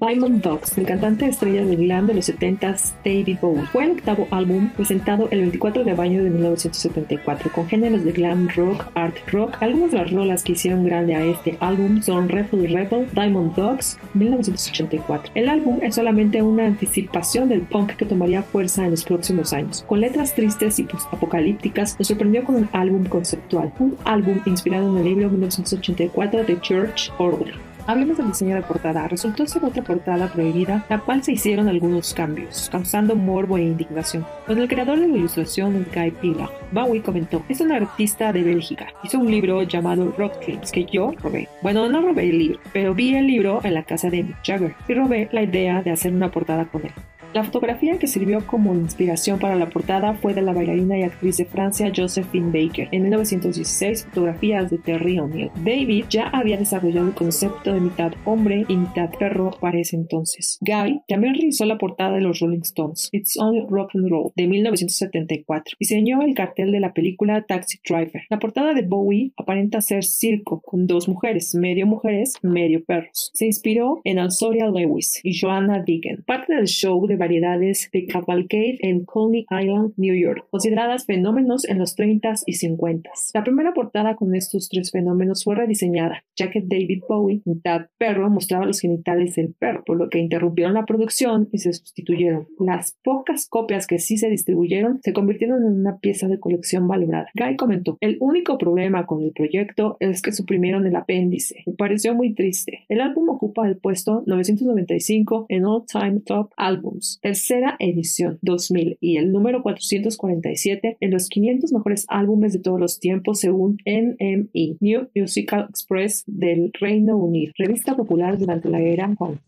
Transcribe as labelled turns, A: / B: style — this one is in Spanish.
A: Diamond Dogs, el cantante estrella del glam de los 70s David Bowie. Fue el octavo álbum presentado el 24 de mayo de 1974 con géneros de glam rock, art rock. Algunas de las rolas que hicieron grande a este álbum son Rebel Rebel, Diamond Dogs, 1984. El álbum es solamente una anticipación del punk que tomaría fuerza en los próximos años. Con letras tristes y apocalípticas, nos sorprendió con un álbum conceptual, un álbum inspirado en el libro 1984 de George Orwell. Hablemos del diseño de portada. Resultó ser otra portada prohibida, la cual se hicieron algunos cambios, causando morbo e indignación. Con el creador de la ilustración, Guy Pila, Bowie comentó, es un artista de Bélgica. Hizo un libro llamado Rock Clips que yo robé. Bueno, no robé el libro, pero vi el libro en la casa de Mick Jagger y robé la idea de hacer una portada con él. La fotografía que sirvió como inspiración para la portada fue de la bailarina y actriz de Francia Josephine Baker. En 1916, fotografías de Terry O'Neill. David ya había desarrollado el concepto de mitad hombre y mitad perro para ese entonces. Guy también realizó la portada de los Rolling Stones, It's Only Rock and Roll, de 1974. Diseñó el cartel de la película Taxi Driver. La portada de Bowie aparenta ser circo, con dos mujeres, medio mujeres, medio perros. Se inspiró en Alsoria Lewis y Joanna Deegan. Parte del show de variedades de Cavalcade en Coney Island, New York, consideradas fenómenos en los 30s y 50s. La primera portada con estos tres fenómenos fue rediseñada, ya que David Bowie, mitad perro, mostraba los genitales del perro, por lo que interrumpieron la producción y se sustituyeron. Las pocas copias que sí se distribuyeron se convirtieron en una pieza de colección valorada. Guy comentó, el único problema con el proyecto es que suprimieron el apéndice. Me pareció muy triste. El álbum ocupa el puesto 995 en All Time Top Albums tercera edición 2000 y el número 447 en los 500 mejores álbumes de todos los tiempos según NME, New Musical Express del Reino Unido, revista popular durante la era Hong.